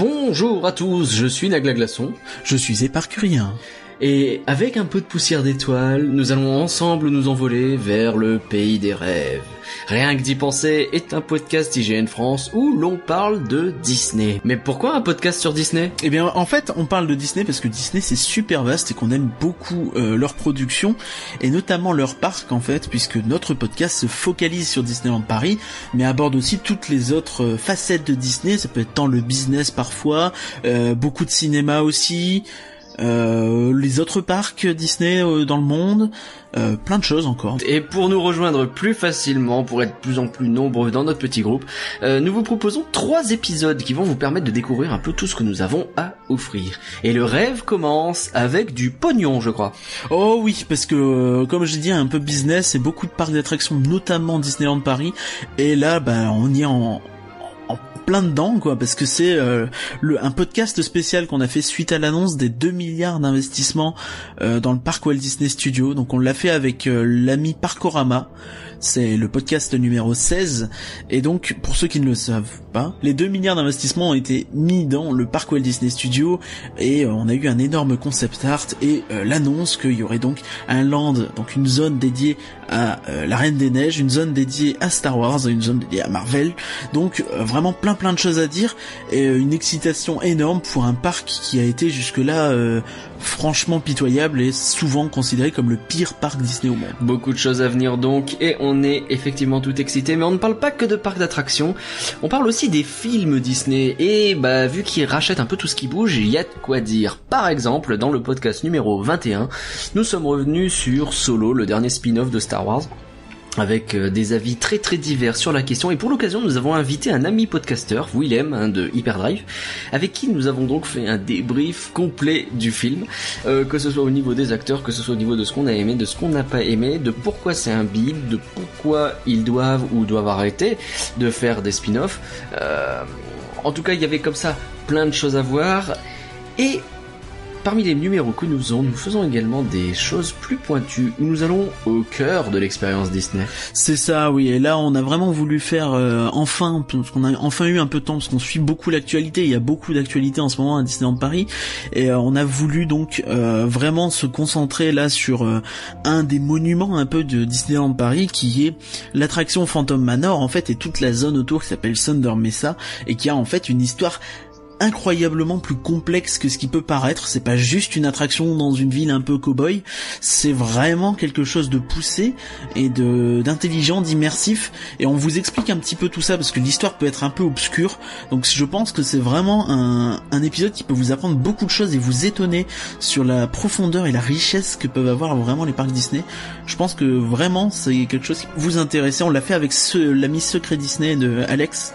Bonjour à tous, je suis Nagla Glaçon. Je suis éparcurien. Et avec un peu de poussière d'étoiles, nous allons ensemble nous envoler vers le pays des rêves. Rien que d'y penser est un podcast IGN France où l'on parle de Disney. Mais pourquoi un podcast sur Disney? Eh bien, en fait, on parle de Disney parce que Disney c'est super vaste et qu'on aime beaucoup euh, leur production et notamment leur parc en fait, puisque notre podcast se focalise sur Disneyland Paris, mais aborde aussi toutes les autres euh, facettes de Disney. Ça peut être tant le business parfois, euh, beaucoup de cinéma aussi. Euh, les autres parcs Disney euh, dans le monde, euh, plein de choses encore. Et pour nous rejoindre plus facilement, pour être de plus en plus nombreux dans notre petit groupe, nous vous proposons trois épisodes qui vont vous permettre de découvrir un peu tout ce que nous avons à offrir. Et le rêve commence avec du pognon, je crois. Oh oui, parce que comme je dis, un peu business et beaucoup de parcs d'attractions, notamment Disneyland Paris. Et là, bah, on y est en, plein dedans quoi parce que c'est euh, le un podcast spécial qu'on a fait suite à l'annonce des 2 milliards d'investissements euh, dans le parc Walt Disney Studio. Donc on l'a fait avec euh, l'ami Parkorama. C'est le podcast numéro 16 et donc pour ceux qui ne le savent pas, les 2 milliards d'investissements ont été mis dans le parc Walt Disney Studio et on a eu un énorme concept art et l'annonce qu'il y aurait donc un land, donc une zone dédiée à la Reine des Neiges, une zone dédiée à Star Wars, une zone dédiée à Marvel. Donc vraiment plein plein de choses à dire et euh, une excitation énorme pour un parc qui a été jusque-là euh, franchement pitoyable et souvent considéré comme le pire parc Disney au monde. Beaucoup de choses à venir donc et on est effectivement tout excité mais on ne parle pas que de parcs d'attractions, on parle aussi des films Disney et bah vu qu'ils rachètent un peu tout ce qui bouge, il y a de quoi dire. Par exemple, dans le podcast numéro 21, nous sommes revenus sur Solo, le dernier spin-off de Star Wars avec euh, des avis très très divers sur la question. Et pour l'occasion nous avons invité un ami podcasteur Willem hein, de Hyperdrive avec qui nous avons donc fait un débrief complet du film euh, que ce soit au niveau des acteurs que ce soit au niveau de ce qu'on a aimé de ce qu'on n'a pas aimé de pourquoi c'est un bide de pourquoi ils doivent ou doivent arrêter de faire des spin-offs. Euh, en tout cas il y avait comme ça plein de choses à voir. Et Parmi les numéros que nous avons, nous faisons également des choses plus pointues. Nous allons au cœur de l'expérience Disney. C'est ça, oui. Et là, on a vraiment voulu faire euh, enfin, parce qu'on a enfin eu un peu de temps, parce qu'on suit beaucoup l'actualité. Il y a beaucoup d'actualité en ce moment à Disneyland Paris, et euh, on a voulu donc euh, vraiment se concentrer là sur un des monuments un peu de Disneyland Paris, qui est l'attraction Phantom Manor en fait, et toute la zone autour qui s'appelle Thunder Mesa, et qui a en fait une histoire incroyablement plus complexe que ce qui peut paraître. C'est pas juste une attraction dans une ville un peu cow-boy. C'est vraiment quelque chose de poussé et de d'intelligent, d'immersif. Et on vous explique un petit peu tout ça parce que l'histoire peut être un peu obscure. Donc je pense que c'est vraiment un, un épisode qui peut vous apprendre beaucoup de choses et vous étonner sur la profondeur et la richesse que peuvent avoir vraiment les parcs Disney. Je pense que vraiment c'est quelque chose qui peut vous intéresser. On l'a fait avec l'ami secret Disney de Alex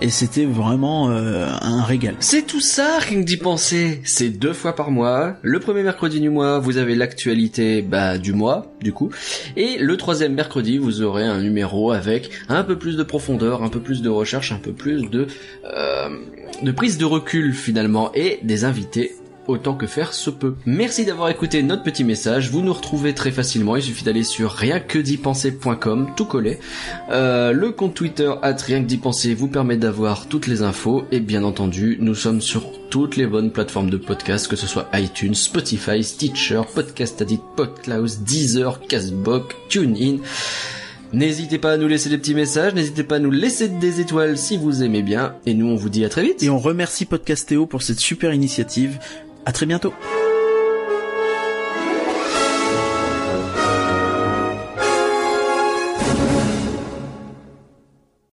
et c'était vraiment euh, un régal. C'est tout ça, rien que d'y penser. C'est deux fois par mois. Le premier mercredi du mois, vous avez l'actualité bah, du mois, du coup. Et le troisième mercredi, vous aurez un numéro avec un peu plus de profondeur, un peu plus de recherche, un peu plus de, euh, de prise de recul finalement, et des invités autant que faire se peut. Merci d'avoir écouté notre petit message. Vous nous retrouvez très facilement. Il suffit d'aller sur rienquedipenser.com, tout collé. Euh, le compte Twitter at rien vous permet d'avoir toutes les infos. Et bien entendu, nous sommes sur toutes les bonnes plateformes de podcast, que ce soit iTunes, Spotify, Stitcher, Podcast Addict, Podcloud, Deezer, Castbox, TuneIn. N'hésitez pas à nous laisser des petits messages, n'hésitez pas à nous laisser des étoiles si vous aimez bien, et nous on vous dit à très vite. Et on remercie Podcastéo pour cette super initiative. À très bientôt.